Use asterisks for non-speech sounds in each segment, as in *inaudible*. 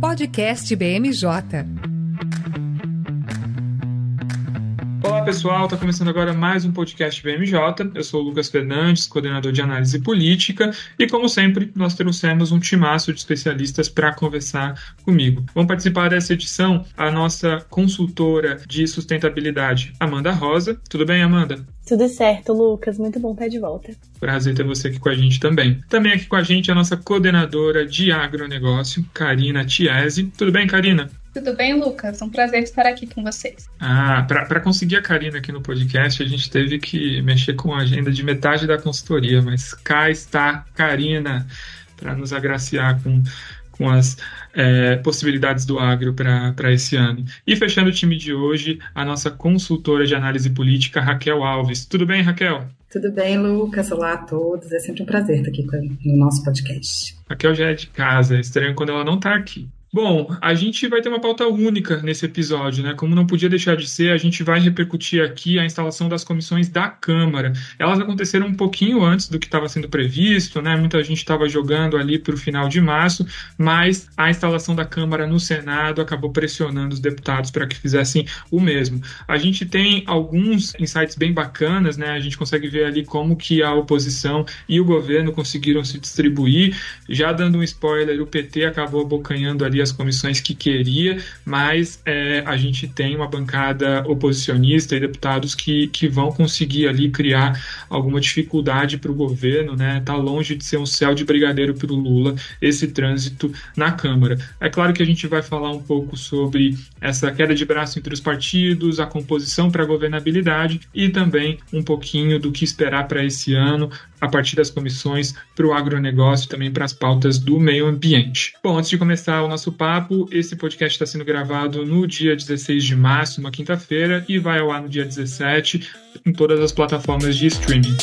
Podcast BMJ. Pessoal, está começando agora mais um podcast BMJ. Eu sou o Lucas Fernandes, coordenador de análise política, e como sempre, nós trouxemos um timaço de especialistas para conversar comigo. Vão participar dessa edição a nossa consultora de sustentabilidade, Amanda Rosa. Tudo bem, Amanda? Tudo certo, Lucas. Muito bom estar de volta. Prazer ter você aqui com a gente também. Também aqui com a gente a nossa coordenadora de agronegócio, Karina Tiese. Tudo bem, Karina? Tudo bem, Lucas? É um prazer estar aqui com vocês. Ah, para conseguir a Karina aqui no podcast, a gente teve que mexer com a agenda de metade da consultoria, mas cá está Karina para nos agraciar com, com as é, possibilidades do agro para esse ano. E fechando o time de hoje, a nossa consultora de análise política, Raquel Alves. Tudo bem, Raquel? Tudo bem, Lucas? Olá a todos. É sempre um prazer estar aqui no nosso podcast. Raquel já é de casa, é estranho quando ela não está aqui. Bom, a gente vai ter uma pauta única nesse episódio, né? Como não podia deixar de ser, a gente vai repercutir aqui a instalação das comissões da Câmara. Elas aconteceram um pouquinho antes do que estava sendo previsto, né? Muita gente estava jogando ali para o final de março, mas a instalação da Câmara no Senado acabou pressionando os deputados para que fizessem o mesmo. A gente tem alguns insights bem bacanas, né? A gente consegue ver ali como que a oposição e o governo conseguiram se distribuir. Já dando um spoiler, o PT acabou abocanhando ali as comissões que queria, mas é, a gente tem uma bancada oposicionista e deputados que, que vão conseguir ali criar alguma dificuldade para o governo, né? Tá longe de ser um céu de brigadeiro para o Lula esse trânsito na Câmara. É claro que a gente vai falar um pouco sobre essa queda de braço entre os partidos, a composição para a governabilidade e também um pouquinho do que esperar para esse ano, a partir das comissões para o agronegócio e também para as pautas do meio ambiente. Bom, antes de começar o nosso papo, esse podcast está sendo gravado no dia 16 de março, uma quinta-feira, e vai ao ar no dia 17 em todas as plataformas de streaming.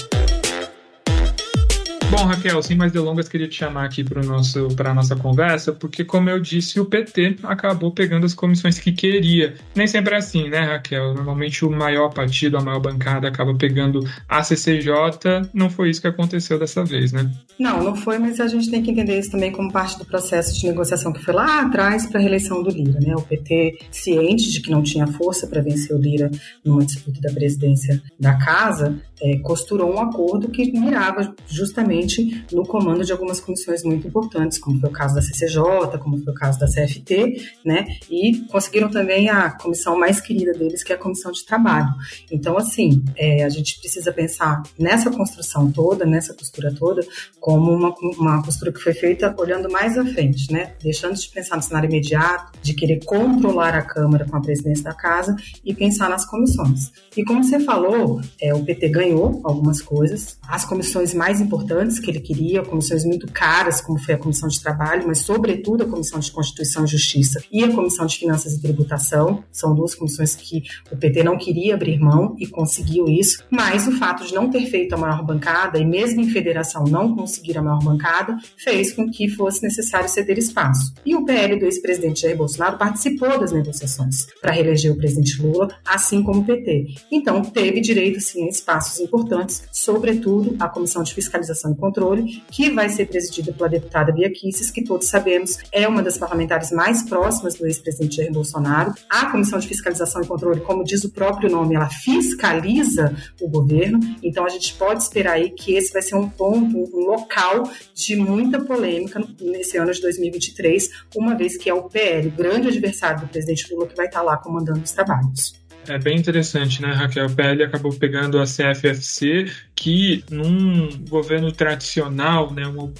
Bom, Raquel, sem mais delongas, queria te chamar aqui para a nossa conversa, porque, como eu disse, o PT acabou pegando as comissões que queria. Nem sempre é assim, né, Raquel? Normalmente o maior partido, a maior bancada acaba pegando a CCJ. Não foi isso que aconteceu dessa vez, né? Não, não foi, mas a gente tem que entender isso também como parte do processo de negociação que foi lá atrás para a reeleição do Lira, né? O PT, ciente de que não tinha força para vencer o Lira numa disputa da presidência da casa, é, costurou um acordo que mirava justamente no comando de algumas comissões muito importantes, como foi o caso da CCJ, como foi o caso da CFT, né? E conseguiram também a comissão mais querida deles, que é a comissão de trabalho. Então, assim, é, a gente precisa pensar nessa construção toda, nessa costura toda, como uma, uma costura que foi feita olhando mais à frente, né? Deixando de pensar no cenário imediato, de querer controlar a Câmara com a presidência da casa e pensar nas comissões. E como você falou, é, o PT ganhou algumas coisas. As comissões mais importantes que ele queria, comissões muito caras, como foi a Comissão de Trabalho, mas sobretudo a Comissão de Constituição e Justiça e a Comissão de Finanças e Tributação, são duas comissões que o PT não queria abrir mão e conseguiu isso. Mas o fato de não ter feito a maior bancada e mesmo em federação não conseguir a maior bancada fez com que fosse necessário ceder espaço. E o PL do ex-presidente Jair Bolsonaro participou das negociações para reeleger o presidente Lula, assim como o PT. Então teve direito sim a espaços importantes, sobretudo a Comissão de Fiscalização e Controle, que vai ser presidida pela deputada Bia Kicis, que todos sabemos é uma das parlamentares mais próximas do ex-presidente Jair Bolsonaro. A Comissão de Fiscalização e Controle, como diz o próprio nome, ela fiscaliza o governo, então a gente pode esperar aí que esse vai ser um ponto, um local de muita polêmica nesse ano de 2023, uma vez que é o PL, grande adversário do presidente Lula, que vai estar lá comandando os trabalhos. É bem interessante, né, Raquel? O PL acabou pegando a CFFC, que num governo tradicional, né, um,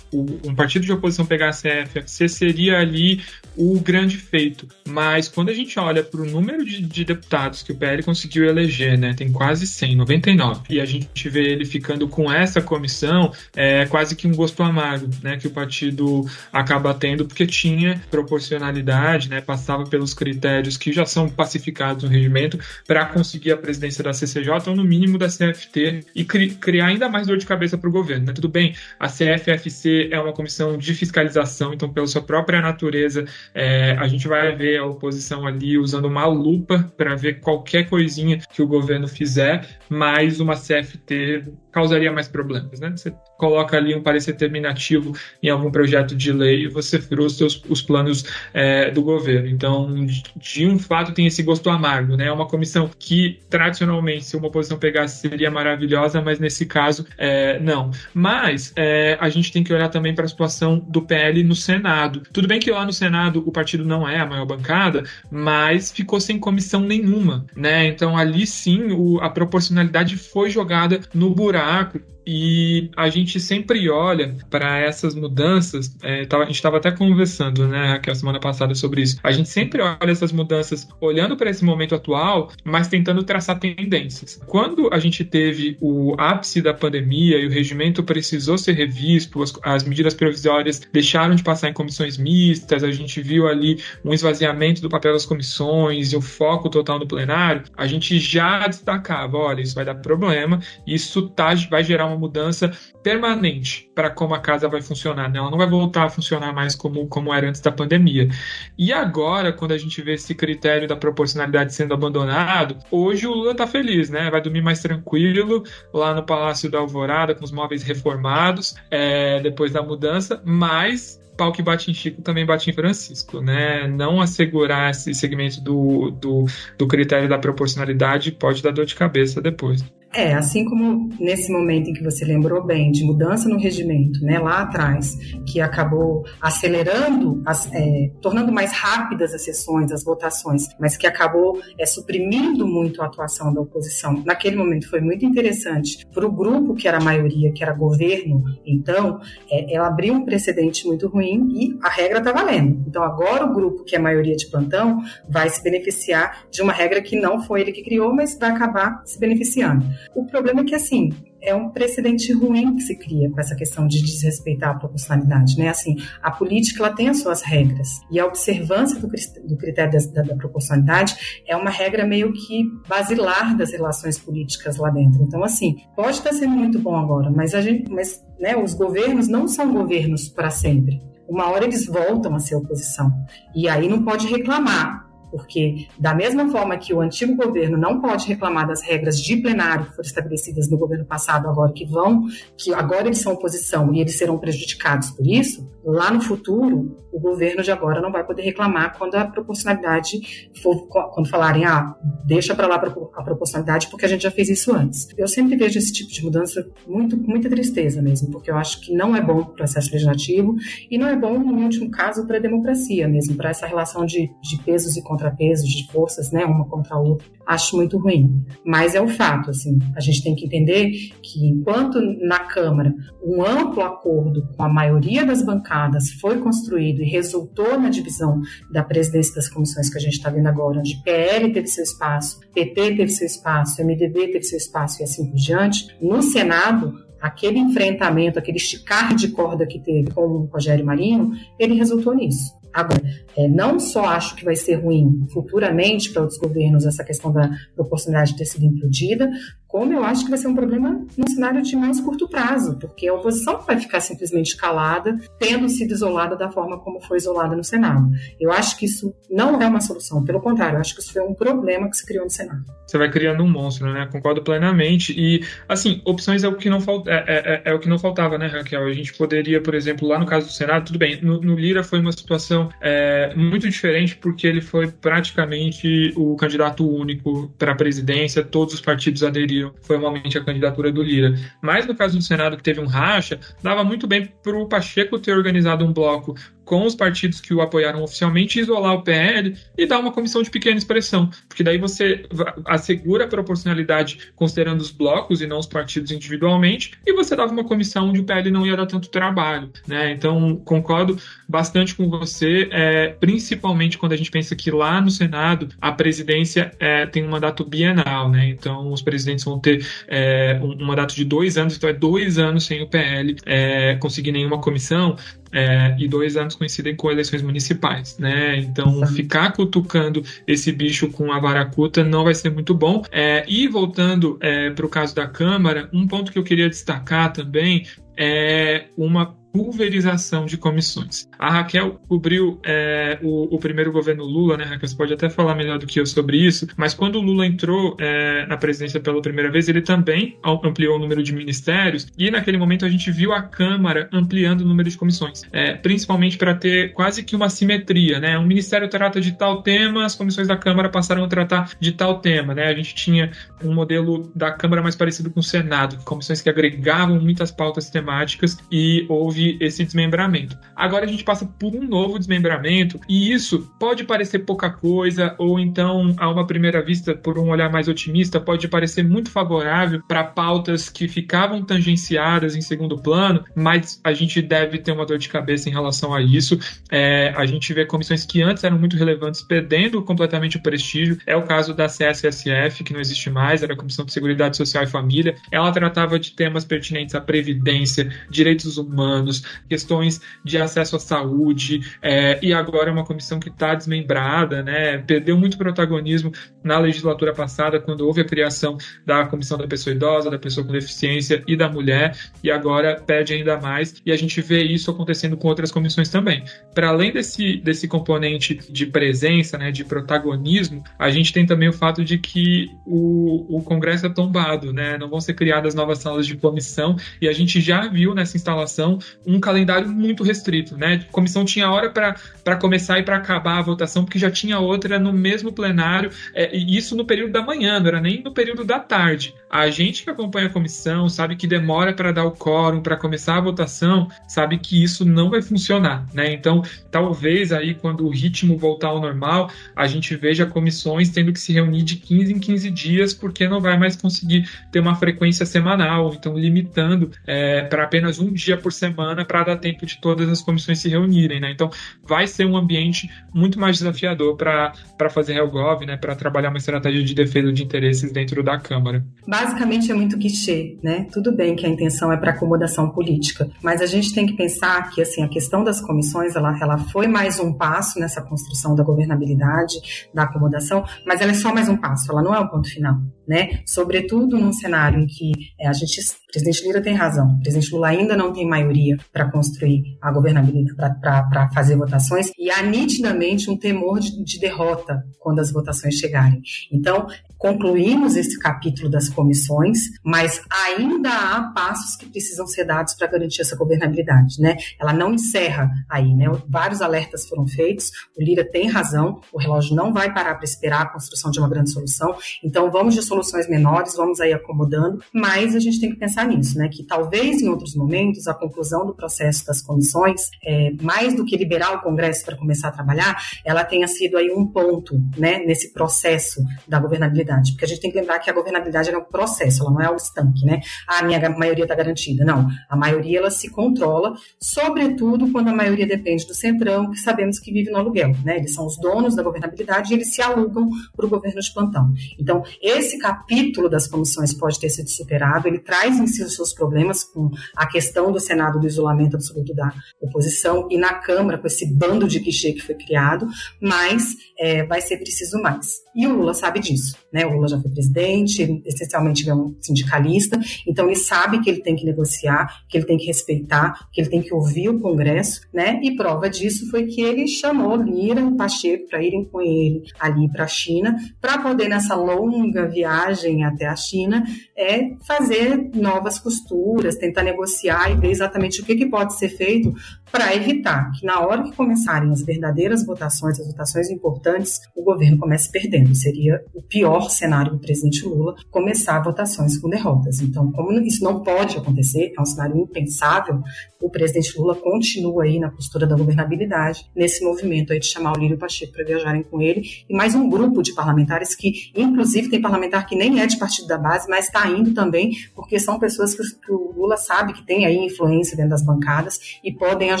um partido de oposição pegar a CFFC seria ali o grande feito. Mas quando a gente olha para o número de, de, deputados que o PL conseguiu eleger, né, tem quase 100, 99, e a gente vê ele ficando com essa comissão, é quase que um gosto amargo, né, que o partido acaba tendo, porque tinha proporcionalidade, né, passava pelos critérios que já são pacificados no regimento para conseguir a presidência da CCJ ou no mínimo da CFT e cri criar ainda mais dor de cabeça para o governo. Né? Tudo bem, a CFFC é uma comissão de fiscalização, então pela sua própria natureza é, a gente vai ver a oposição ali usando uma lupa para ver qualquer coisinha que o governo fizer, mas uma CFT causaria mais problemas, né? Você coloca ali um parecer terminativo em algum projeto de lei e você frustra os, os planos é, do governo. Então, de, de, um fato, tem esse gosto amargo, né? É uma comissão que, tradicionalmente, se uma oposição pegasse, seria maravilhosa, mas nesse caso, é, não. Mas é, a gente tem que olhar também para a situação do PL no Senado. Tudo bem que lá no Senado o partido não é a maior bancada, mas ficou sem comissão nenhuma, né? Então, ali sim, o, a proporcionalidade foi jogada no buraco macaco e a gente sempre olha para essas mudanças. É, a gente estava até conversando, né, aquela semana passada sobre isso. A gente sempre olha essas mudanças olhando para esse momento atual, mas tentando traçar tendências. Quando a gente teve o ápice da pandemia e o regimento precisou ser revisto, as, as medidas provisórias deixaram de passar em comissões mistas, a gente viu ali um esvaziamento do papel das comissões e o foco total no plenário, a gente já destacava: olha, isso vai dar problema, isso tá, vai gerar uma mudança permanente para como a casa vai funcionar. Né? Ela não vai voltar a funcionar mais como, como era antes da pandemia. E agora, quando a gente vê esse critério da proporcionalidade sendo abandonado, hoje o Lula está feliz, né? Vai dormir mais tranquilo lá no Palácio da Alvorada, com os móveis reformados, é, depois da mudança, mas pau que bate em Chico também bate em Francisco, né? Não assegurar esse segmento do, do, do critério da proporcionalidade pode dar dor de cabeça depois. É, assim como nesse momento em que você lembrou bem de mudança no regimento, né, lá atrás, que acabou acelerando, as, é, tornando mais rápidas as sessões, as votações, mas que acabou é, suprimindo muito a atuação da oposição. Naquele momento foi muito interessante para o grupo que era a maioria, que era governo, então, é, ela abriu um precedente muito ruim e a regra está valendo. Então, agora o grupo que é a maioria de plantão vai se beneficiar de uma regra que não foi ele que criou, mas vai acabar se beneficiando. O problema é que, assim, é um precedente ruim que se cria com essa questão de desrespeitar a proporcionalidade, né? Assim, a política ela tem as suas regras e a observância do, do critério da, da, proporcionalidade é uma regra meio que basilar das relações políticas lá dentro. Então, assim, pode estar sendo muito bom agora, mas a gente, mas, né? Os governos não são governos para sempre. Uma hora eles voltam a ser oposição e aí não pode reclamar porque da mesma forma que o antigo governo não pode reclamar das regras de plenário que foram estabelecidas no governo passado agora que vão, que agora eles são oposição e eles serão prejudicados por isso, lá no futuro o governo de agora não vai poder reclamar quando a proporcionalidade for, quando falarem, ah, deixa para lá a proporcionalidade porque a gente já fez isso antes. Eu sempre vejo esse tipo de mudança muito, com muita tristeza mesmo, porque eu acho que não é bom para o processo legislativo e não é bom, no último caso, para a democracia mesmo, para essa relação de, de pesos e contrapesos, de forças, né, uma contra a outra. Acho muito ruim. Mas é o fato, assim, a gente tem que entender que enquanto na Câmara um amplo acordo com a maioria das bancadas foi construído e resultou na divisão da presidência das comissões que a gente está vendo agora, onde PL teve seu espaço, PT teve seu espaço, MDB teve seu espaço e assim por diante, no Senado, aquele enfrentamento, aquele esticar de corda que teve com o Rogério Marinho, ele resultou nisso. Agora, é, não só acho que vai ser ruim futuramente para outros governos essa questão da proporcionalidade ter sido implodida, como eu acho que vai ser um problema num cenário de mais curto prazo, porque a oposição vai ficar simplesmente calada, tendo sido isolada da forma como foi isolada no Senado. Eu acho que isso não é uma solução, pelo contrário, eu acho que isso foi um problema que se criou no Senado. Você vai criando um monstro, né? Concordo plenamente. E, assim, opções é o que não, é, é, é, é, o que não faltava, né, Raquel? A gente poderia, por exemplo, lá no caso do Senado, tudo bem, no, no Lira foi uma situação é, muito diferente porque ele foi praticamente o candidato único para a presidência, todos os partidos aderiram foi realmente a candidatura do Lira. Mas no caso do Senado, que teve um racha, dava muito bem para o Pacheco ter organizado um bloco com os partidos que o apoiaram oficialmente, isolar o PL e dar uma comissão de pequena expressão, porque daí você assegura a proporcionalidade considerando os blocos e não os partidos individualmente, e você dava uma comissão onde o PL não ia dar tanto trabalho, né? Então concordo bastante com você, é, principalmente quando a gente pensa que lá no Senado a presidência é, tem um mandato bienal, né? Então os presidentes vão ter é, um, mandato de dois anos, então é dois anos sem o PL é, conseguir nenhuma comissão é, e dois anos coincidem com eleições municipais, né? Então, ficar cutucando esse bicho com a varacuta não vai ser muito bom. É, e voltando é, para o caso da Câmara, um ponto que eu queria destacar também é uma pulverização de comissões. A Raquel cobriu é, o, o, primeiro governo Lula, né, Raquel? Você pode até falar melhor do que eu sobre isso, mas quando o Lula entrou é, na presidência pela primeira vez, ele também ampliou o número de ministérios e naquele momento a gente viu a Câmara ampliando o número de comissões, é, principalmente para ter quase que uma simetria, né? Um ministério trata de tal tema, as comissões da Câmara passaram a tratar de tal tema, né? A gente tinha um modelo da Câmara mais parecido com o Senado, comissões que agregavam muitas pautas temáticas e houve esse desmembramento. Agora a gente passa por um novo desmembramento e isso pode parecer pouca coisa ou então a uma primeira vista, por um olhar mais otimista, pode parecer muito favorável para pautas que ficavam tangenciadas em segundo plano, mas a gente deve ter uma dor de cabeça em relação a isso. É, a gente vê comissões que antes eram muito relevantes perdendo completamente o prestígio. É o caso da CSSF, que não existe mais, era a Comissão de Seguridade Social e Família. Ela tratava de temas pertinentes à previdência, direitos humanos, questões de acesso à saúde, é, e agora é uma comissão que está desmembrada, né? Perdeu muito protagonismo na legislatura passada, quando houve a criação da Comissão da Pessoa Idosa, da Pessoa com Deficiência e da Mulher, e agora perde ainda mais, e a gente vê isso acontecendo com outras comissões também. Para além desse, desse componente de presença, né, de protagonismo, a gente tem também o fato de que o, o Congresso é tombado, né? Não vão ser criadas novas salas de comissão, e a gente já viu nessa instalação um calendário muito restrito, né? A comissão tinha hora para começar e para acabar a votação, porque já tinha outra no mesmo plenário, é, e isso no período da manhã, não era nem no período da tarde. A gente que acompanha a comissão sabe que demora para dar o quórum, para começar a votação, sabe que isso não vai funcionar, né? Então, talvez aí quando o ritmo voltar ao normal, a gente veja comissões tendo que se reunir de 15 em 15 dias, porque não vai mais conseguir ter uma frequência semanal, então limitando é, para apenas um dia por semana para dar tempo de todas as comissões se reunirem, né? Então, vai ser um ambiente muito mais desafiador para fazer HelGov, né? Para trabalhar uma estratégia de defesa de interesses dentro da Câmara. Basicamente é muito clichê, né? Tudo bem que a intenção é para acomodação política, mas a gente tem que pensar que assim a questão das comissões ela, ela foi mais um passo nessa construção da governabilidade, da acomodação, mas ela é só mais um passo, ela não é o ponto final, né? Sobretudo num cenário em que é, a gente o presidente Lira tem razão. O presidente Lula ainda não tem maioria para construir a governabilidade, para fazer votações, e há nitidamente um temor de, de derrota quando as votações chegarem. Então, concluímos esse capítulo das comissões, mas ainda há passos que precisam ser dados para garantir essa governabilidade, né? Ela não encerra aí, né? Vários alertas foram feitos, o Lira tem razão, o relógio não vai parar para esperar a construção de uma grande solução, então vamos de soluções menores, vamos aí acomodando, mas a gente tem que pensar nisso, né? Que talvez em outros momentos a conclusão do processo das comissões, é, mais do que liberar o Congresso para começar a trabalhar, ela tenha sido aí um ponto, né? Nesse processo da governabilidade, porque a gente tem que lembrar que a governabilidade é um processo, ela não é o estanque, né? Ah, a minha maioria está garantida, não. A maioria ela se controla, sobretudo quando a maioria depende do centrão, que sabemos que vive no aluguel, né? Eles são os donos da governabilidade e eles se alugam para o governo de plantão. Então, esse capítulo das comissões pode ter sido superado, ele traz em si os seus problemas com a questão do Senado do isolamento absoluto da oposição e na Câmara com esse bando de clichê que foi criado, mas é, vai ser preciso mais. E o Lula sabe disso, né? O Lula já foi presidente, essencialmente é um sindicalista, então ele sabe que ele tem que negociar, que ele tem que respeitar, que ele tem que ouvir o Congresso, né? E prova disso foi que ele chamou Lira e Pacheco para irem com ele ali para a China, para poder nessa longa viagem até a China é fazer novas costuras, tentar negociar e ver exatamente o que, que pode ser feito para evitar que na hora que começarem as verdadeiras votações, as votações importantes, o governo comece perdendo. Seria o pior cenário do presidente Lula começar votações com derrotas. Então, como isso não pode acontecer, é um cenário impensável, o presidente Lula continua aí na postura da governabilidade, nesse movimento aí de chamar o Lírio Pacheco para viajarem com ele, e mais um grupo de parlamentares que, inclusive, tem parlamentar que nem é de partido da base, mas está indo também, porque são pessoas que o Lula sabe que tem aí influência dentro das bancadas e podem ajudar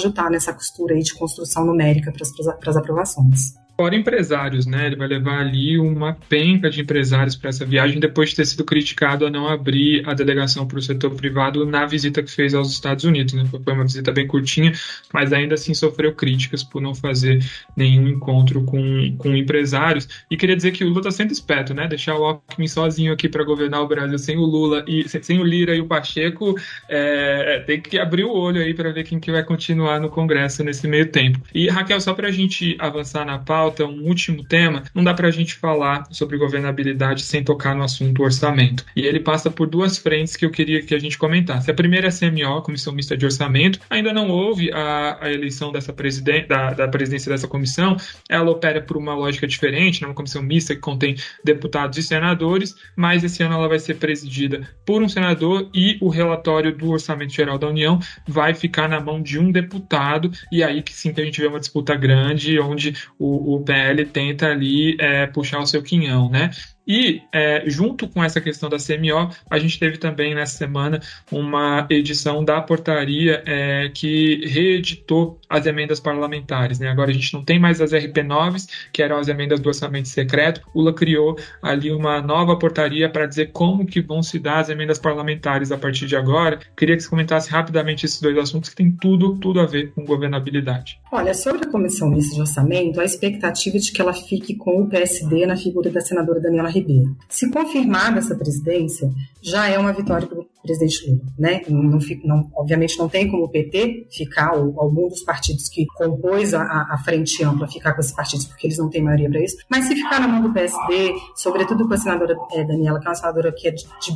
nessa costura aí de construção numérica para as aprovações. Fora empresários, né? Ele vai levar ali uma penca de empresários para essa viagem depois de ter sido criticado a não abrir a delegação para o setor privado na visita que fez aos Estados Unidos. Né? Foi uma visita bem curtinha, mas ainda assim sofreu críticas por não fazer nenhum encontro com, com empresários. E queria dizer que o Lula está sendo esperto, né? Deixar o Alckmin sozinho aqui para governar o Brasil sem o Lula e sem o Lira e o Pacheco, é, tem que abrir o olho aí para ver quem que vai continuar no Congresso nesse meio tempo. E Raquel, só para a gente avançar na pauta, um último tema, não dá para a gente falar sobre governabilidade sem tocar no assunto orçamento. E ele passa por duas frentes que eu queria que a gente comentasse. A primeira é a CMO, Comissão Mista de Orçamento. Ainda não houve a, a eleição dessa presidente, da, da presidência dessa comissão. Ela opera por uma lógica diferente, né? uma comissão mista que contém deputados e senadores, mas esse ano ela vai ser presidida por um senador e o relatório do Orçamento Geral da União vai ficar na mão de um deputado, e aí que sim que a gente vê uma disputa grande, onde o, o PL tenta ali é, puxar o seu quinhão, né? E, é, junto com essa questão da CMO, a gente teve também nessa semana uma edição da portaria é, que reeditou as emendas parlamentares. Né? Agora a gente não tem mais as RP9s, que eram as emendas do orçamento secreto. O Lula criou ali uma nova portaria para dizer como que vão se dar as emendas parlamentares a partir de agora. Queria que você comentasse rapidamente esses dois assuntos que têm tudo, tudo a ver com governabilidade. Olha, sobre a Comissão Mista de Orçamento, a expectativa é de que ela fique com o PSD na figura da senadora Daniela Ribeiro. Se confirmada essa presidência, já é uma vitória presidente Lula, né? Não, não, obviamente não tem como o PT ficar, ou algum dos partidos que compôs a, a frente ampla ficar com esses partidos, porque eles não têm maioria para isso, mas se ficar na mão do PSD, sobretudo com a senadora é, Daniela, que é uma senadora que é de, de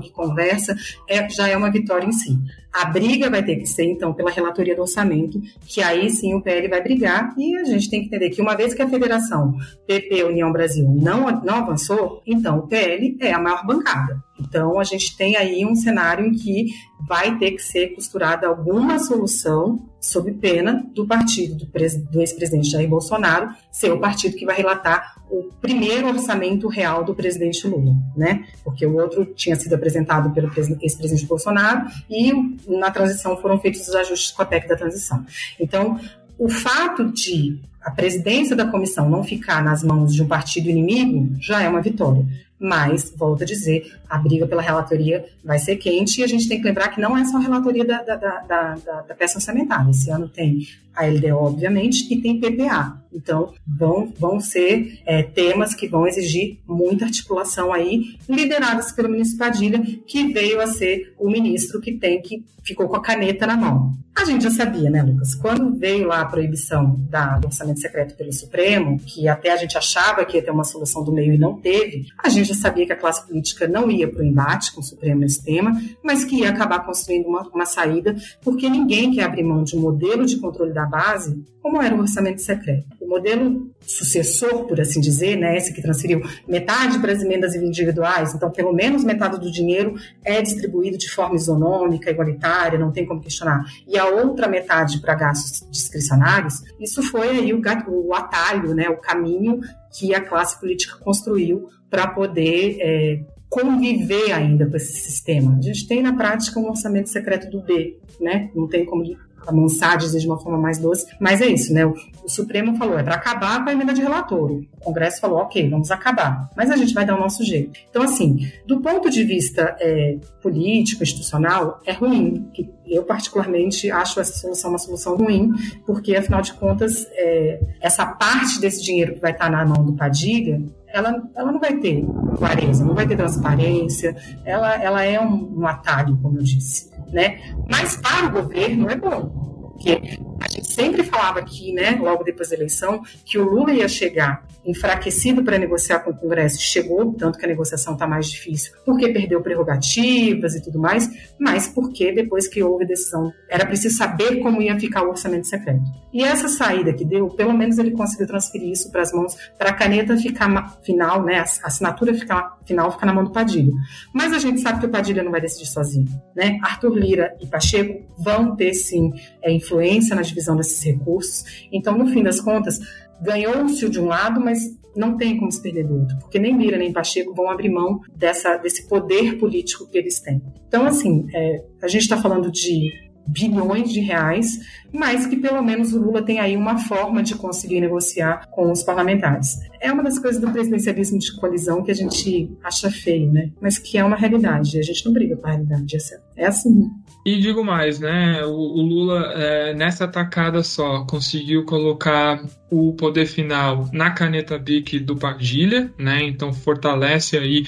que conversa, é, já é uma vitória em si. A briga vai ter que ser, então, pela relatoria do orçamento, que aí sim o PL vai brigar, e a gente tem que entender que uma vez que a federação PP União Brasil não, não avançou, então o PL é a maior bancada. Então, a gente tem aí um cenário em que vai ter que ser costurada alguma solução sob pena do partido do, do ex-presidente Jair Bolsonaro ser o partido que vai relatar o primeiro orçamento real do presidente Lula, né? Porque o outro tinha sido apresentado pelo ex-presidente Bolsonaro e na transição foram feitos os ajustes com a PEC da transição. Então, o fato de a presidência da comissão não ficar nas mãos de um partido inimigo já é uma vitória. Mas, volto a dizer, a briga pela relatoria vai ser quente e a gente tem que lembrar que não é só a relatoria da, da, da, da, da peça orçamentária. Esse ano tem a LDO, obviamente, e tem PPA. Então, vão, vão ser é, temas que vão exigir muita articulação aí, lideradas pelo ministro Padilha, que veio a ser o ministro que tem que ficou com a caneta na mão. A gente já sabia, né, Lucas? Quando veio lá a proibição da, do orçamento secreto pelo Supremo, que até a gente achava que ia ter uma solução do meio e não teve, a gente já sabia que a classe política não ia para o embate com o Supremo nesse tema, mas que ia acabar construindo uma, uma saída, porque ninguém quer abrir mão de um modelo de controle da base como era o orçamento secreto. O modelo sucessor, por assim dizer, né, esse que transferiu metade para as emendas individuais, então pelo menos metade do dinheiro é distribuído de forma isonômica, igualitária, não tem como questionar, e a outra metade para gastos discricionários, isso foi aí o, o atalho, né, o caminho que a classe política construiu para poder é, conviver ainda com esse sistema. A gente tem na prática um orçamento secreto do B, né? Não tem como amansar, dizer de uma forma mais doce, mas é isso, né? O, o Supremo falou, é para acabar com a emenda de relator. O Congresso falou, ok, vamos acabar, mas a gente vai dar o nosso jeito. Então, assim, do ponto de vista é, político, institucional, é ruim. Eu, particularmente, acho essa solução uma solução ruim, porque, afinal de contas, é, essa parte desse dinheiro que vai estar na mão do Padilha, ela, ela não vai ter clareza, não vai ter transparência, ela, ela é um, um atalho, como eu disse né? Mas para o governo é bom, porque a gente sempre falava aqui, né, logo depois da eleição, que o Lula ia chegar enfraquecido para negociar com o Congresso. Chegou, tanto que a negociação está mais difícil, porque perdeu prerrogativas e tudo mais, mas porque depois que houve decisão, era preciso saber como ia ficar o orçamento secreto. E essa saída que deu, pelo menos ele conseguiu transferir isso para as mãos, para a caneta ficar final, né, a assinatura ficar, final ficar na mão do Padilha. Mas a gente sabe que o Padilha não vai decidir sozinho, né? Arthur Lira e Pacheco vão ter sim é, influência na divisão desses recursos. Então, no fim das contas, ganhou-se de um lado, mas não tem como se perder do outro, porque nem Lira nem Pacheco vão abrir mão dessa, desse poder político que eles têm. Então, assim, é, a gente está falando de bilhões de reais mas que pelo menos o Lula tem aí uma forma de conseguir negociar com os parlamentares. É uma das coisas do presidencialismo de coalizão que a gente acha feio, né? Mas que é uma realidade. A gente não briga com a realidade. É assim. E digo mais, né? O, o Lula, é, nessa tacada só, conseguiu colocar o poder final na caneta BIC do Padilha, né? Então fortalece aí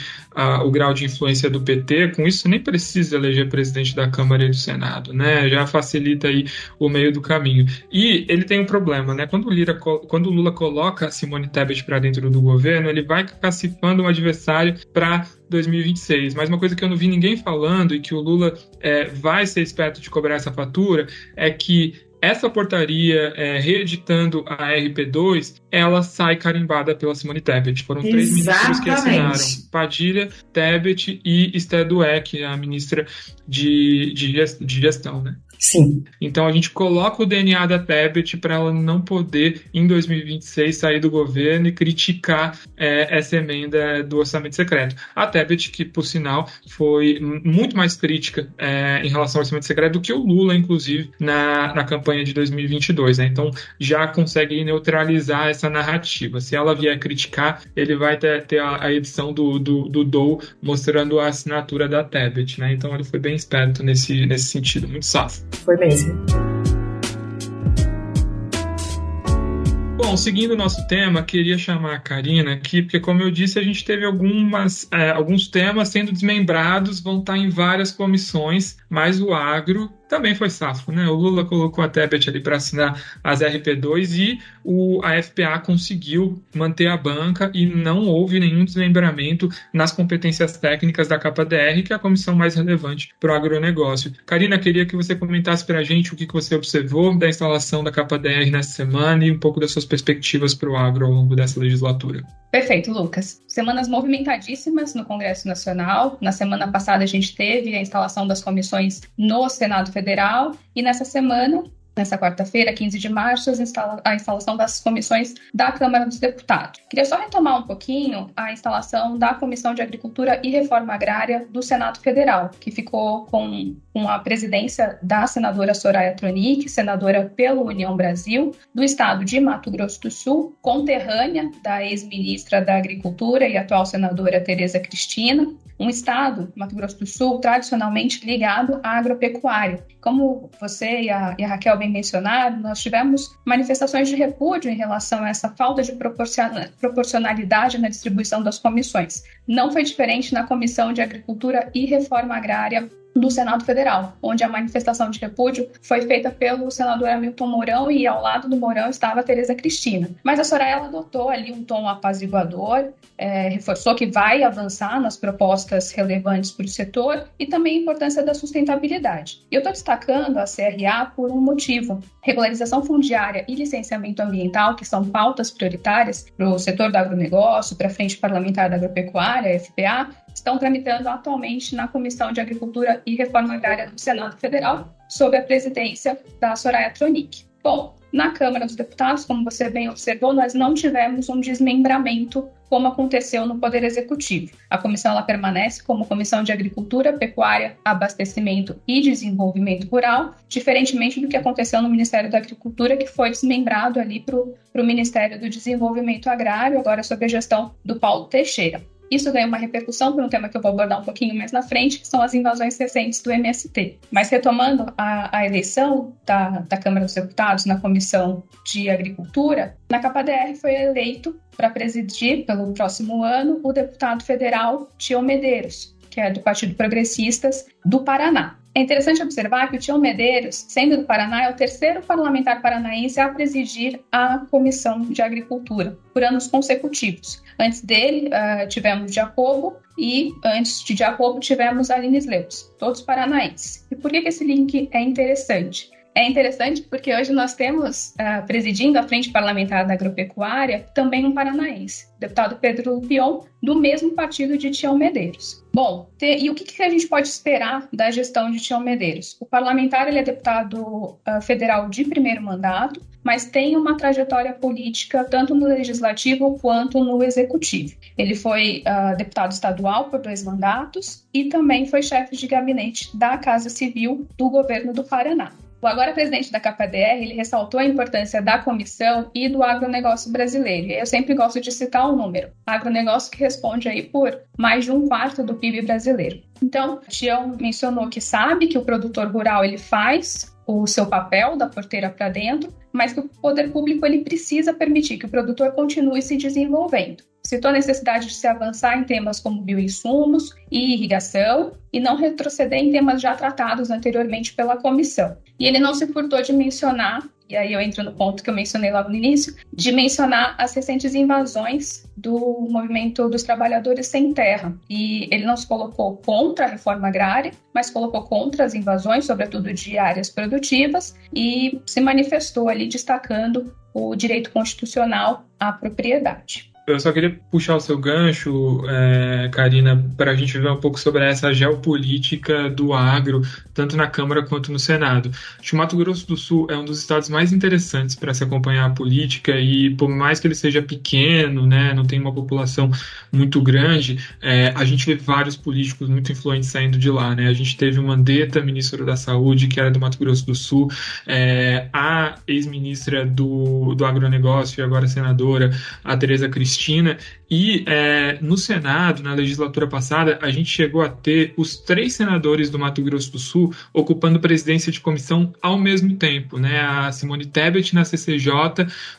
o grau de influência do PT. Com isso, nem precisa eleger presidente da Câmara e do Senado, né? Já facilita aí o meio do caminho. E ele tem um problema, né? Quando o, Lira, quando o Lula coloca Simone Tebet para dentro do governo, ele vai cacifando um adversário para 2026. Mas uma coisa que eu não vi ninguém falando e que o Lula é, vai ser esperto de cobrar essa fatura é que essa portaria, é, reeditando a RP2, ela sai carimbada pela Simone Tebet. Foram três ministros que assinaram: Padilha, Tebet e Esther Dweck, a ministra de, de, gestão, né? Sim. Então a gente coloca o DNA da Tebet para ela não poder, em 2026, sair do governo e criticar é, essa emenda do orçamento secreto. A Tebet, que por sinal foi muito mais crítica é, em relação ao orçamento secreto do que o Lula, inclusive, na, na campanha de 2022. Né? Então já consegue neutralizar essa narrativa. Se ela vier criticar, ele vai ter, ter a, a, edição do, do, do Dou mostrando a assinatura da Tebet. Né? Então ele foi bem esperto nesse, nesse sentido, muito safo. Foi mesmo. Bom, seguindo o nosso tema, queria chamar a Karina aqui, porque, como eu disse, a gente teve algumas, é, alguns temas sendo desmembrados, vão estar em várias comissões, mas o agro também foi safo, né? O Lula colocou a Tebet ali para assinar as RP2 e o, a FPA conseguiu manter a banca e não houve nenhum desmembramento nas competências técnicas da KPDR, que é a comissão mais relevante para o agronegócio. Karina, queria que você comentasse para a gente o que, que você observou da instalação da KPDR nessa semana e um pouco das suas perspectivas para o agro ao longo dessa legislatura. Perfeito, Lucas. Semanas movimentadíssimas no Congresso Nacional. Na semana passada a gente teve a instalação das comissões no Senado Federal e nessa semana nessa quarta-feira, 15 de março, a instalação das comissões da Câmara dos Deputados. Queria só retomar um pouquinho a instalação da Comissão de Agricultura e Reforma Agrária do Senado Federal, que ficou com, com a presidência da senadora Soraya Tronic, senadora pela União Brasil, do estado de Mato Grosso do Sul, conterrânea da ex-ministra da Agricultura e atual senadora Tereza Cristina, um estado, Mato Grosso do Sul, tradicionalmente ligado à agropecuária. Como você e a, e a Raquel bem mencionaram, nós tivemos manifestações de repúdio em relação a essa falta de proporcionalidade na distribuição das comissões. Não foi diferente na Comissão de Agricultura e Reforma Agrária do Senado Federal, onde a manifestação de repúdio foi feita pelo senador Hamilton Mourão e ao lado do Mourão estava Tereza Cristina. Mas a Soraya adotou ali um tom apaziguador, é, reforçou que vai avançar nas propostas relevantes para o setor e também a importância da sustentabilidade. E eu estou destacando a CRA por um motivo. Regularização fundiária e licenciamento ambiental, que são pautas prioritárias para o setor do agronegócio, para a Frente Parlamentar da Agropecuária, FPA, estão tramitando atualmente na Comissão de Agricultura e Reforma Agrária do Senado Federal, sob a presidência da Soraya Tronic. Bom, na Câmara dos Deputados, como você bem observou, nós não tivemos um desmembramento como aconteceu no Poder Executivo. A comissão ela permanece como Comissão de Agricultura, Pecuária, Abastecimento e Desenvolvimento Rural, diferentemente do que aconteceu no Ministério da Agricultura, que foi desmembrado ali para o Ministério do Desenvolvimento Agrário, agora sob a gestão do Paulo Teixeira. Isso ganha uma repercussão para um tema que eu vou abordar um pouquinho mais na frente, que são as invasões recentes do MST. Mas retomando a, a eleição da, da Câmara dos Deputados na Comissão de Agricultura, na KPDR foi eleito para presidir pelo próximo ano o deputado federal Tio Medeiros, que é do Partido Progressistas do Paraná. É interessante observar que o Tião Medeiros, sendo do Paraná, é o terceiro parlamentar paranaense a presidir a Comissão de Agricultura por anos consecutivos. Antes dele, uh, tivemos Jacobo e antes de Jacobo tivemos Aline Sleus, todos paranaenses. E por que, que esse link é interessante? É interessante porque hoje nós temos, uh, presidindo a Frente Parlamentar da Agropecuária, também um paranaense, deputado Pedro Lupion, do mesmo partido de Tião Medeiros. Bom, te, e o que, que, a gente pode esperar da gestão de Tião Medeiros? O parlamentar ele é deputado uh, federal de primeiro mandato, mas tem uma trajetória política tanto no legislativo quanto no executivo. Ele foi uh, deputado estadual por dois mandatos e também foi chefe de gabinete da Casa Civil do governo do Paraná. O agora presidente da KPDR, ele ressaltou a importância da comissão e do agronegócio brasileiro. Eu sempre gosto de citar um número. Agronegócio que responde aí por mais de um quarto do PIB brasileiro. Então, o Tião mencionou que sabe que o produtor rural ele faz o seu papel da porteira para dentro, mas que o poder público ele precisa permitir que o produtor continue se desenvolvendo. Citou a necessidade de se avançar em temas como bioinsumos e irrigação e não retroceder em temas já tratados anteriormente pela comissão. E ele não se furtou de mencionar, e aí eu entro no ponto que eu mencionei logo no início, de mencionar as recentes invasões do movimento dos trabalhadores sem terra. E ele não se colocou contra a reforma agrária, mas colocou contra as invasões, sobretudo de áreas produtivas, e se manifestou ali destacando o direito constitucional à propriedade. Eu só queria puxar o seu gancho, é, Karina, para a gente ver um pouco sobre essa geopolítica do agro, tanto na Câmara quanto no Senado. Acho que o Mato Grosso do Sul é um dos estados mais interessantes para se acompanhar a política e, por mais que ele seja pequeno, né, não tem uma população muito grande, é, a gente vê vários políticos muito influentes saindo de lá. Né? A gente teve o Mandetta, ministro da Saúde, que era do Mato Grosso do Sul, é, a ex-ministra do, do agronegócio e agora senadora, a Tereza Cristina Cristina, e é, no Senado, na legislatura passada, a gente chegou a ter os três senadores do Mato Grosso do Sul ocupando presidência de comissão ao mesmo tempo, né? A Simone Tebet na CCJ,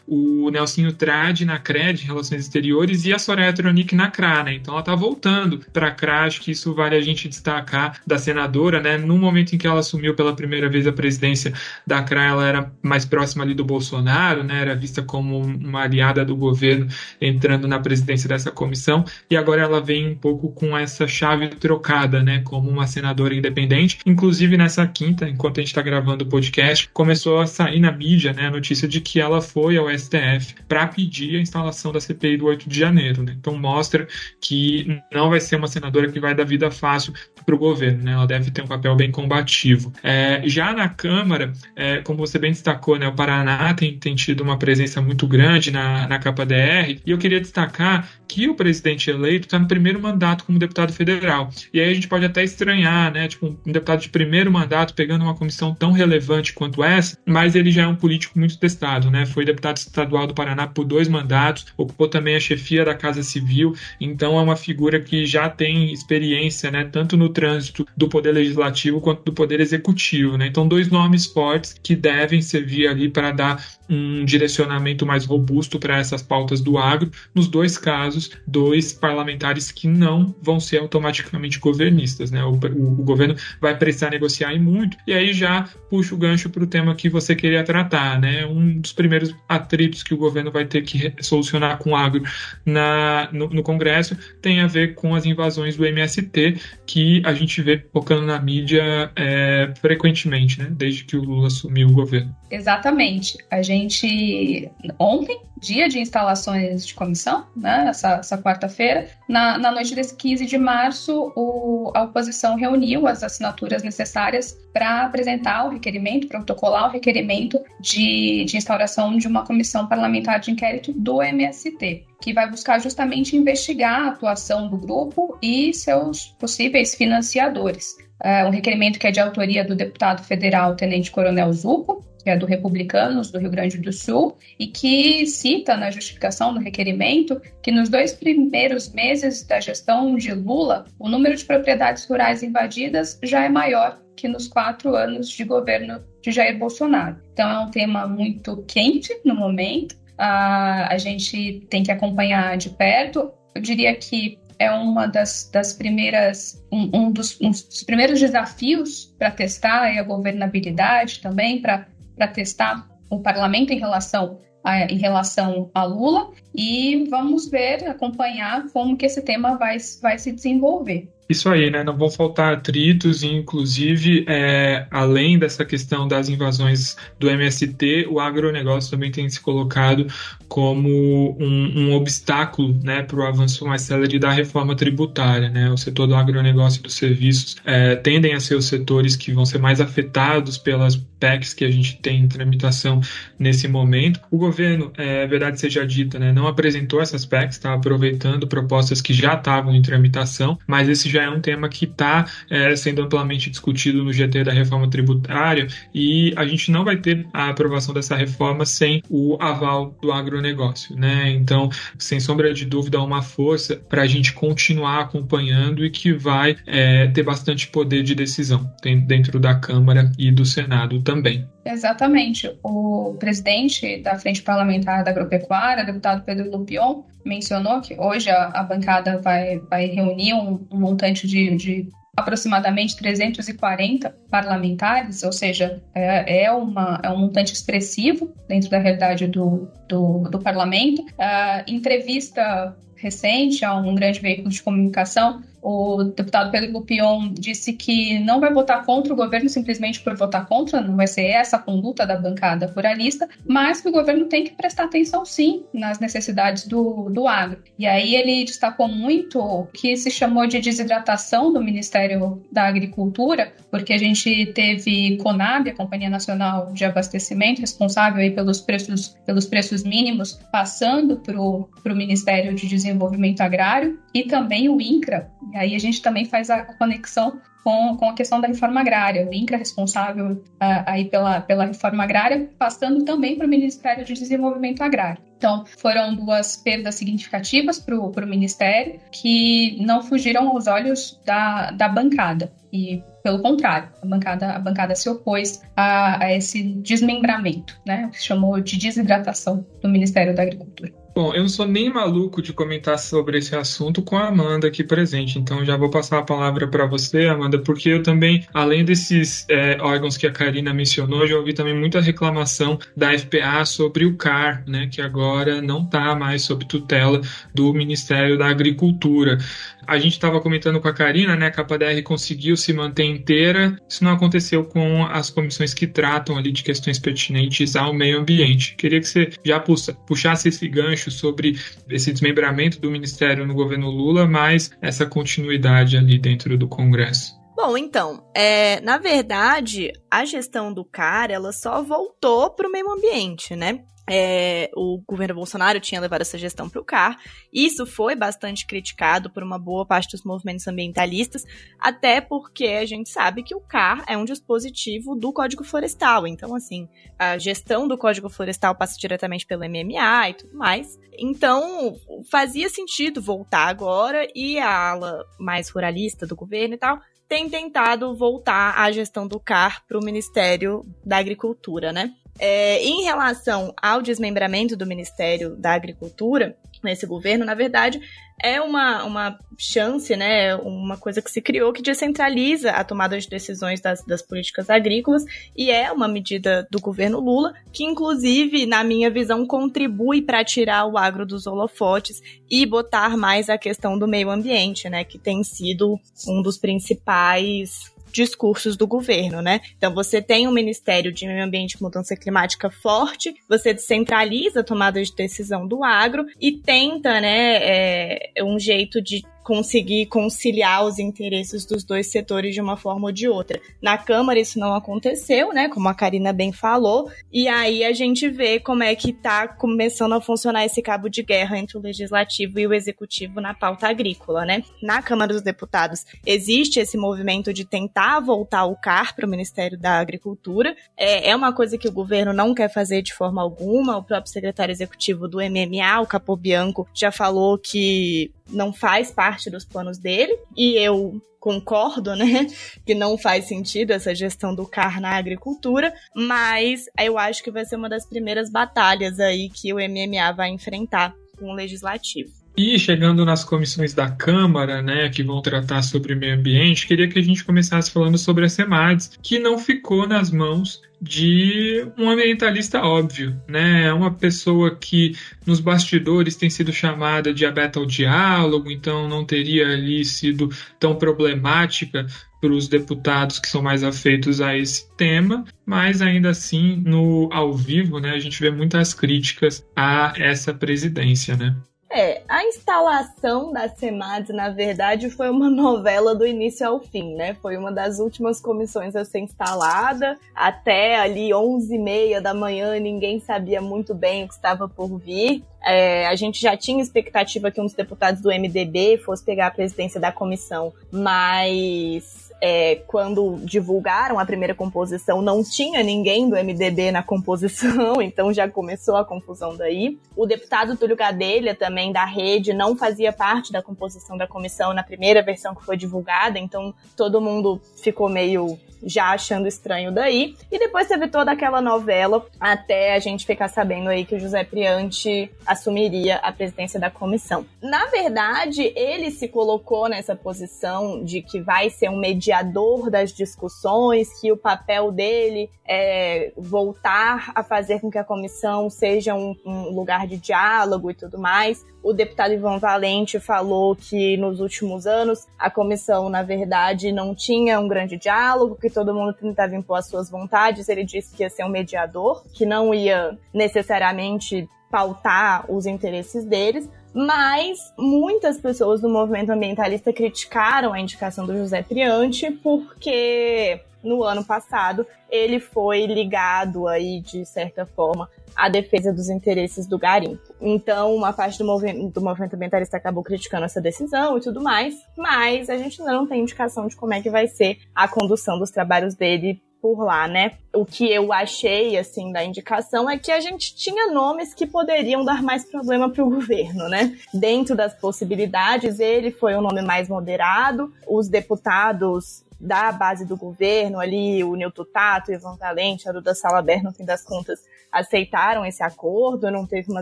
o Nelsinho Trade na CRED, Relações Exteriores, e a Soraya Tronic na CRA, né? Então ela está voltando para a CRA, acho que isso vale a gente destacar da senadora, né? No momento em que ela assumiu pela primeira vez a presidência da CRA, ela era mais próxima ali do Bolsonaro, né? Era vista como uma aliada do governo entrando na presidência dessa comissão, e agora ela vem um pouco com essa chave trocada, né? Como uma senadora independente. Inclusive, nessa quinta, enquanto a gente está gravando o podcast, começou a sair na mídia né, a notícia de que ela foi ao STF para pedir a instalação da CPI do 8 de janeiro. Né? Então mostra que não vai ser uma senadora que vai dar vida fácil para o governo, né? ela deve ter um papel bem combativo. É, já na Câmara, é, como você bem destacou, né, o Paraná tem, tem tido uma presença muito grande na, na KPDR, e eu queria destacar que o presidente eleito está no primeiro mandato como deputado federal. E aí a gente pode até estranhar, né? Tipo, um deputado de primeiro mandato pegando uma comissão tão relevante quanto essa, mas ele já é um político muito testado, né? Foi deputado estadual do Paraná por dois mandatos, ocupou também a chefia da Casa Civil, então é uma figura que já tem experiência, né? Tanto no trânsito do Poder Legislativo quanto do Poder Executivo, né? Então, dois nomes fortes que devem servir ali para dar um direcionamento mais robusto para essas pautas do agro. Nos dois casos, dois parlamentares que não vão ser automaticamente governistas. Né? O, o, o governo vai precisar negociar e muito, e aí já puxa o gancho para o tema que você queria tratar. Né? Um dos primeiros atritos que o governo vai ter que solucionar com o agro na, no, no Congresso tem a ver com as invasões do MST, que a gente vê focando na mídia é, frequentemente, né? desde que o Lula assumiu o governo. Exatamente. A gente, ontem, dia de instalações de comissão, né, essa, essa quarta-feira, na, na noite desse 15 de março, o, a oposição reuniu as assinaturas necessárias para apresentar o requerimento, protocolar o requerimento de, de instauração de uma comissão parlamentar de inquérito do MST, que vai buscar justamente investigar a atuação do grupo e seus possíveis financiadores. É um requerimento que é de autoria do deputado federal Tenente Coronel Zuco, que é do Republicanos do Rio Grande do Sul, e que cita na justificação do requerimento que nos dois primeiros meses da gestão de Lula, o número de propriedades rurais invadidas já é maior que nos quatro anos de governo de Jair Bolsonaro. Então é um tema muito quente no momento. a gente tem que acompanhar de perto. Eu diria que é uma das, das primeiras, um, um, dos, um dos primeiros desafios para testar a governabilidade também, para para testar o parlamento em relação a, em relação a Lula e vamos ver, acompanhar como que esse tema vai, vai se desenvolver. Isso aí, né? Não vão faltar atritos, e inclusive, é, além dessa questão das invasões do MST, o agronegócio também tem se colocado como um, um obstáculo né, para o avanço mais célere da reforma tributária. Né? O setor do agronegócio e dos serviços é, tendem a ser os setores que vão ser mais afetados pelas PECs que a gente tem em tramitação nesse momento. O governo, é verdade seja dita, né, não apresentou essas PECs, está aproveitando propostas que já estavam em tramitação, mas esse já é um tema que está é, sendo amplamente discutido no GT da reforma tributária e a gente não vai ter a aprovação dessa reforma sem o aval do agronegócio, né? Então, sem sombra de dúvida, uma força para a gente continuar acompanhando e que vai é, ter bastante poder de decisão dentro da Câmara e do Senado também. Exatamente. O presidente da Frente Parlamentar da Agropecuária, deputado Pedro Lupion, mencionou que hoje a, a bancada vai, vai reunir um, um montante de, de aproximadamente 340 parlamentares, ou seja, é, é, uma, é um montante expressivo dentro da realidade do, do, do parlamento. Uh, entrevista recente a um grande veículo de comunicação, o deputado Pedro Lupion disse que não vai votar contra o governo simplesmente por votar contra, não vai ser essa a conduta da bancada pluralista, mas que o governo tem que prestar atenção sim nas necessidades do, do agro. E aí ele destacou muito o que se chamou de desidratação do Ministério da Agricultura, porque a gente teve Conab, a Companhia Nacional de Abastecimento, responsável aí pelos preços, pelos preços mínimos, passando para o Ministério de Desenvolvimento Agrário, e também o INCRA, e aí a gente também faz a conexão com, com a questão da reforma agrária. O INCRA é responsável uh, aí pela, pela reforma agrária, passando também para o Ministério de Desenvolvimento Agrário. Então, foram duas perdas significativas para o Ministério que não fugiram aos olhos da, da bancada. E, pelo contrário, a bancada, a bancada se opôs a, a esse desmembramento, né, que se chamou de desidratação do Ministério da Agricultura. Bom, eu não sou nem maluco de comentar sobre esse assunto com a Amanda aqui presente, então já vou passar a palavra para você, Amanda, porque eu também, além desses é, órgãos que a Karina mencionou, já ouvi também muita reclamação da FPA sobre o CAR, né, que agora não está mais sob tutela do Ministério da Agricultura. A gente estava comentando com a Karina, né, a KPDR conseguiu se manter inteira, isso não aconteceu com as comissões que tratam ali de questões pertinentes ao meio ambiente. Queria que você já puxasse esse gancho sobre esse desmembramento do ministério no governo Lula, mas essa continuidade ali dentro do Congresso. Bom, então, é, na verdade, a gestão do CAR, ela só voltou para o meio ambiente, né? É, o governo Bolsonaro tinha levado essa gestão para o CAR. Isso foi bastante criticado por uma boa parte dos movimentos ambientalistas, até porque a gente sabe que o CAR é um dispositivo do Código Florestal. Então, assim, a gestão do Código Florestal passa diretamente pelo MMA e tudo mais. Então, fazia sentido voltar agora e a ala mais ruralista do governo e tal tem tentado voltar a gestão do CAR para o Ministério da Agricultura, né? É, em relação ao desmembramento do Ministério da Agricultura, nesse governo, na verdade, é uma, uma chance, né, uma coisa que se criou que descentraliza a tomada de decisões das, das políticas agrícolas e é uma medida do governo Lula que, inclusive, na minha visão, contribui para tirar o agro dos holofotes e botar mais a questão do meio ambiente, né, que tem sido um dos principais discursos do governo, né? Então você tem um Ministério de Meio Ambiente e Mudança Climática forte, você descentraliza a tomada de decisão do agro e tenta, né, é, um jeito de conseguir conciliar os interesses dos dois setores de uma forma ou de outra. Na Câmara isso não aconteceu, né, como a Karina bem falou, e aí a gente vê como é que tá começando a funcionar esse cabo de guerra entre o legislativo e o executivo na pauta agrícola, né? Na Câmara dos Deputados existe esse movimento de tentar voltar o CAR para o Ministério da Agricultura. É, é uma coisa que o governo não quer fazer de forma alguma. O próprio secretário executivo do MMA, o Capobianco, já falou que não faz parte dos planos dele, e eu concordo, né, *laughs* que não faz sentido essa gestão do CAR na agricultura, mas eu acho que vai ser uma das primeiras batalhas aí que o MMA vai enfrentar com o legislativo. E chegando nas comissões da Câmara, né, que vão tratar sobre meio ambiente, queria que a gente começasse falando sobre a SEMADES, que não ficou nas mãos de um ambientalista óbvio, né? É uma pessoa que nos bastidores tem sido chamada de aberta ao diálogo, então não teria ali sido tão problemática para os deputados que são mais afeitos a esse tema, mas ainda assim no ao vivo, né, a gente vê muitas críticas a essa presidência, né? É, a instalação da SEMADS, na verdade, foi uma *laughs* novela do início ao fim, né? Foi uma das últimas comissões a ser instalada. Até ali 11h30 da manhã, ninguém sabia muito bem o que estava por vir. É, a gente já tinha expectativa que um dos deputados do MDB fosse pegar a presidência da comissão, mas é, quando divulgaram a primeira composição, não tinha ninguém do MDB na composição, *laughs* então já começou a confusão daí. O deputado Túlio Gadelha, também da rede, não fazia parte da composição da comissão na primeira versão que foi divulgada, então todo mundo ficou meio já achando estranho daí. E depois teve toda aquela novela até a gente ficar sabendo aí que o José Priante assumiria a presidência da comissão. Na verdade, ele se colocou nessa posição de que vai ser um mediador das discussões, que o papel dele é voltar a fazer com que a comissão seja um, um lugar de diálogo e tudo mais. O deputado Ivan Valente falou que nos últimos anos a comissão, na verdade, não tinha um grande diálogo, que todo mundo tentava impor as suas vontades. Ele disse que ia ser um mediador, que não ia necessariamente pautar os interesses deles, mas muitas pessoas do movimento ambientalista criticaram a indicação do José Priante porque no ano passado ele foi ligado aí de certa forma à defesa dos interesses do garimpo. Então, uma parte do movimento, do movimento ambientalista acabou criticando essa decisão e tudo mais, mas a gente ainda não tem indicação de como é que vai ser a condução dos trabalhos dele por lá, né? O que eu achei, assim, da indicação é que a gente tinha nomes que poderiam dar mais problema para o governo, né? Dentro das possibilidades, ele foi o nome mais moderado, os deputados da base do governo ali, o Nilton Tato, Ivan Valente, a Duda Salaber, no fim das contas, aceitaram esse acordo, não teve uma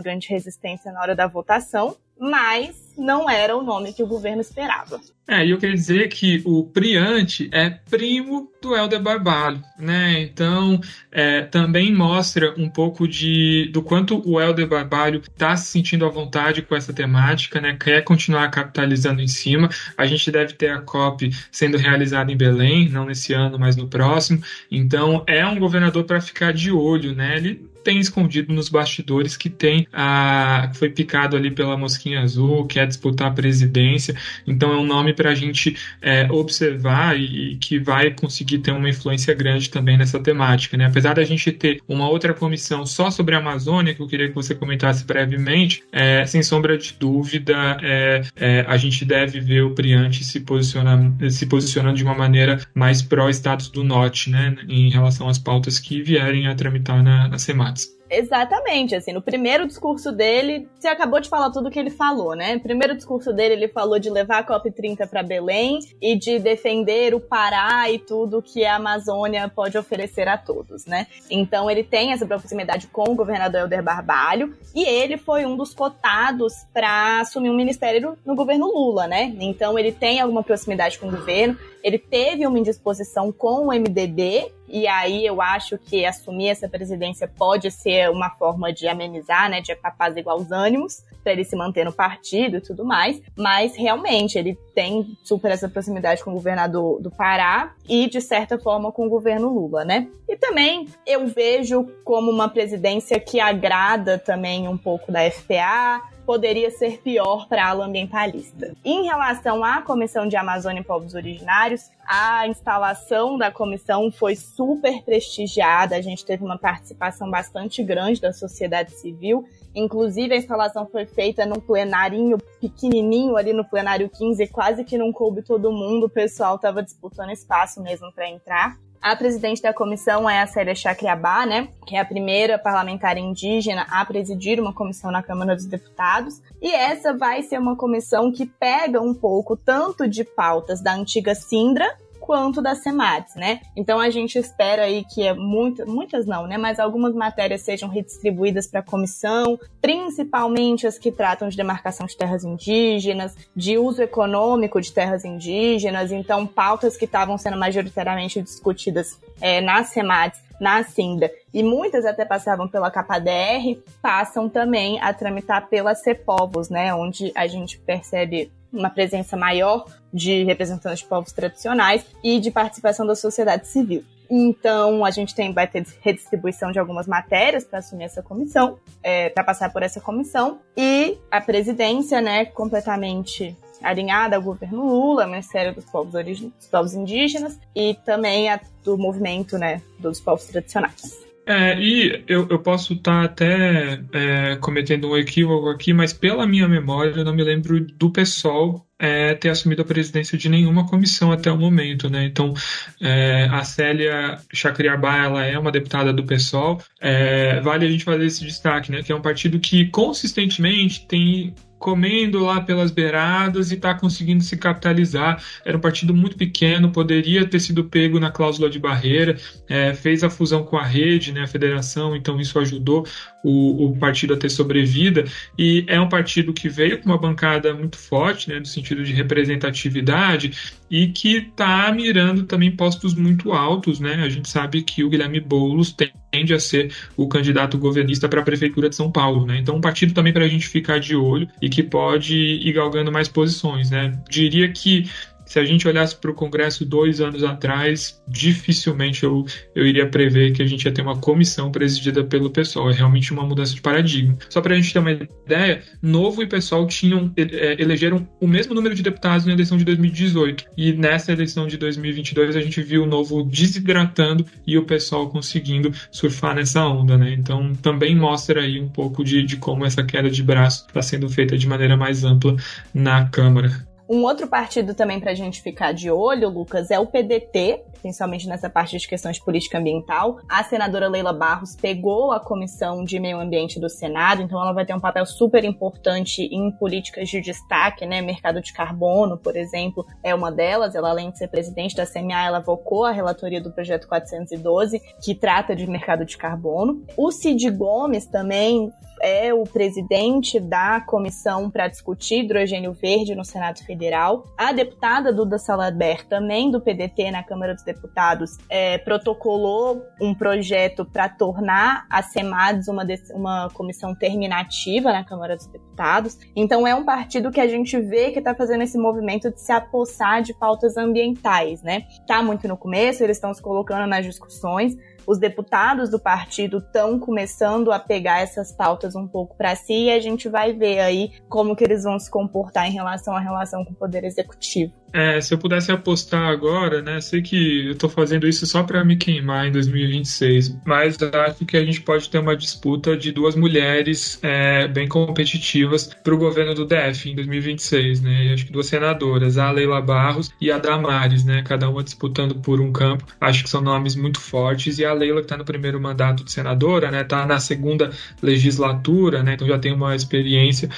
grande resistência na hora da votação, mas não era o nome que o governo esperava. É, e eu queria dizer que o Priante é primo do Helder Barbalho, né? Então, é, também mostra um pouco de do quanto o Helder Barbalho está se sentindo à vontade com essa temática, né? Quer continuar capitalizando em cima. A gente deve ter a COP sendo realizada em Belém, não nesse ano, mas no próximo. Então, é um governador para ficar de olho, né? Ele tem escondido nos bastidores que tem a que foi picado ali pela mosquinha azul, quer disputar a presidência. Então é um nome para a gente é, observar e, e, que vai conseguir ter uma influência grande também nessa temática. Né? Apesar da gente ter uma outra comissão só sobre a Amazônia, que eu queria que você comentasse brevemente, é, sem sombra de dúvida, é, é a gente deve ver o Priante se, posicionando, se posicionando de uma maneira mais pró-Estados do Norte, né, em relação às pautas que vierem a tramitar na, na SEMAT. Exatamente, assim, no primeiro discurso dele, você acabou de falar tudo que ele falou, né? No primeiro discurso dele, ele falou de levar a COP30 para Belém e de defender o Pará e tudo que a Amazônia pode oferecer a todos, né? Então ele tem essa proximidade com o governador Helder Barbalho e ele foi um dos cotados para assumir um ministério no governo Lula, né? Então ele tem alguma proximidade com o governo, ele teve uma indisposição com o MDB e aí eu acho que assumir essa presidência pode ser uma forma de amenizar, né, de apaziguar os ânimos, para ele se manter no partido e tudo mais. Mas realmente ele tem super essa proximidade com o governador do Pará e, de certa forma, com o governo Lula, né? E também eu vejo como uma presidência que agrada também um pouco da FPA, poderia ser pior para a ala ambientalista. Em relação à Comissão de Amazônia e Povos Originários, a instalação da comissão foi super prestigiada, a gente teve uma participação bastante grande da sociedade civil. Inclusive, a instalação foi feita num plenarinho pequenininho ali no plenário 15, quase que não coube todo mundo, o pessoal estava disputando espaço mesmo para entrar. A presidente da comissão é a Célia Chacriabá, né, que é a primeira parlamentar indígena a presidir uma comissão na Câmara dos Deputados. E essa vai ser uma comissão que pega um pouco tanto de pautas da antiga Sindra, quanto das SEMATs, né? Então a gente espera aí que é muito, muitas não, né? Mas algumas matérias sejam redistribuídas para a comissão, principalmente as que tratam de demarcação de terras indígenas, de uso econômico de terras indígenas, então pautas que estavam sendo majoritariamente discutidas é, nas SEMATs na Cinda, e muitas até passavam pela KPDR, passam também a tramitar pela CEPOVOS, né, onde a gente percebe uma presença maior de representantes de povos tradicionais e de participação da sociedade civil. Então, a gente tem, vai ter redistribuição de algumas matérias para assumir essa comissão, é, para passar por essa comissão. E a presidência, né, completamente alinhada ao governo Lula, Ministério dos Povos, dos povos Indígenas e também a, do movimento né, dos povos tradicionais. É, e eu, eu posso estar tá até é, cometendo um equívoco aqui, mas pela minha memória eu não me lembro do PSOL é, ter assumido a presidência de nenhuma comissão até o momento, né? Então, é, a Célia Chacriabá, ela é uma deputada do PSOL. É, vale a gente fazer esse destaque, né? Que é um partido que consistentemente tem comendo lá pelas beiradas e está conseguindo se capitalizar. Era um partido muito pequeno, poderia ter sido pego na cláusula de barreira, é, fez a fusão com a rede, né, a federação, então isso ajudou o, o, partido a ter sobrevida. E é um partido que veio com uma bancada muito forte, né, no sentido de representatividade, e que está mirando também postos muito altos. Né? A gente sabe que o Guilherme Boulos tende a ser o candidato governista para a Prefeitura de São Paulo. Né? Então, um partido também para a gente ficar de olho e que pode ir galgando mais posições. Né? Diria que se a gente olhasse para o Congresso dois anos atrás, dificilmente eu, eu iria prever que a gente ia ter uma comissão presidida pelo pessoal. É realmente uma mudança de paradigma. Só para a gente ter uma ideia, Novo e Pessoal tinham, é, elegeram o mesmo número de deputados na eleição de 2018. E nessa eleição de 2022 a gente viu o Novo desidratando e o pessoal conseguindo surfar nessa onda, né? Então também mostra aí um pouco de, de como essa queda de braço está sendo feita de maneira mais ampla na Câmara. Um outro partido também para a gente ficar de olho, Lucas, é o PDT, principalmente nessa parte de questões de política ambiental. A senadora Leila Barros pegou a Comissão de Meio Ambiente do Senado, então ela vai ter um papel super importante em políticas de destaque, né? Mercado de carbono, por exemplo, é uma delas. Ela, além de ser presidente da CMA, ela avocou a relatoria do projeto 412, que trata de mercado de carbono. O Cid Gomes também é o presidente da comissão para discutir hidrogênio verde no Senado Federal. A deputada Duda Salaber, também do PDT na Câmara dos Deputados, é, protocolou um projeto para tornar a SEMADES uma, uma comissão terminativa na Câmara dos Deputados. Então é um partido que a gente vê que está fazendo esse movimento de se apossar de pautas ambientais, né? Tá muito no começo, eles estão se colocando nas discussões, os deputados do partido estão começando a pegar essas pautas um pouco para si e a gente vai ver aí como que eles vão se comportar em relação à relação com o poder executivo. É, se eu pudesse apostar agora, né? Sei que eu tô fazendo isso só para me queimar em 2026, mas acho que a gente pode ter uma disputa de duas mulheres é, bem competitivas para o governo do DF em 2026, né? Acho que duas senadoras, a Leila Barros e a Damares, né? Cada uma disputando por um campo. Acho que são nomes muito fortes. E a Leila, que está no primeiro mandato de senadora, né? Tá na segunda legislatura, né? Então já tem uma experiência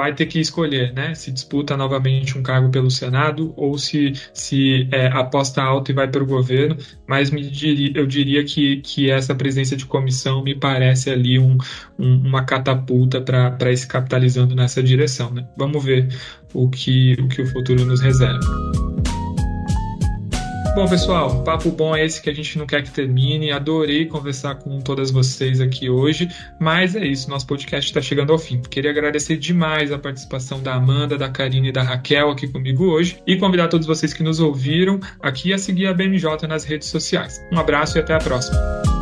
vai ter que escolher, né? Se disputa novamente um cargo pelo Senado ou se, se é, aposta alta e vai para o governo. Mas me eu diria que, que essa presença de comissão me parece ali um, um, uma catapulta para se capitalizando nessa direção, né? Vamos ver o que, o que o futuro nos reserva. Bom, pessoal, papo bom é esse que a gente não quer que termine. Adorei conversar com todas vocês aqui hoje, mas é isso, nosso podcast está chegando ao fim. Queria agradecer demais a participação da Amanda, da Karine e da Raquel aqui comigo hoje e convidar todos vocês que nos ouviram aqui a seguir a BMJ nas redes sociais. Um abraço e até a próxima.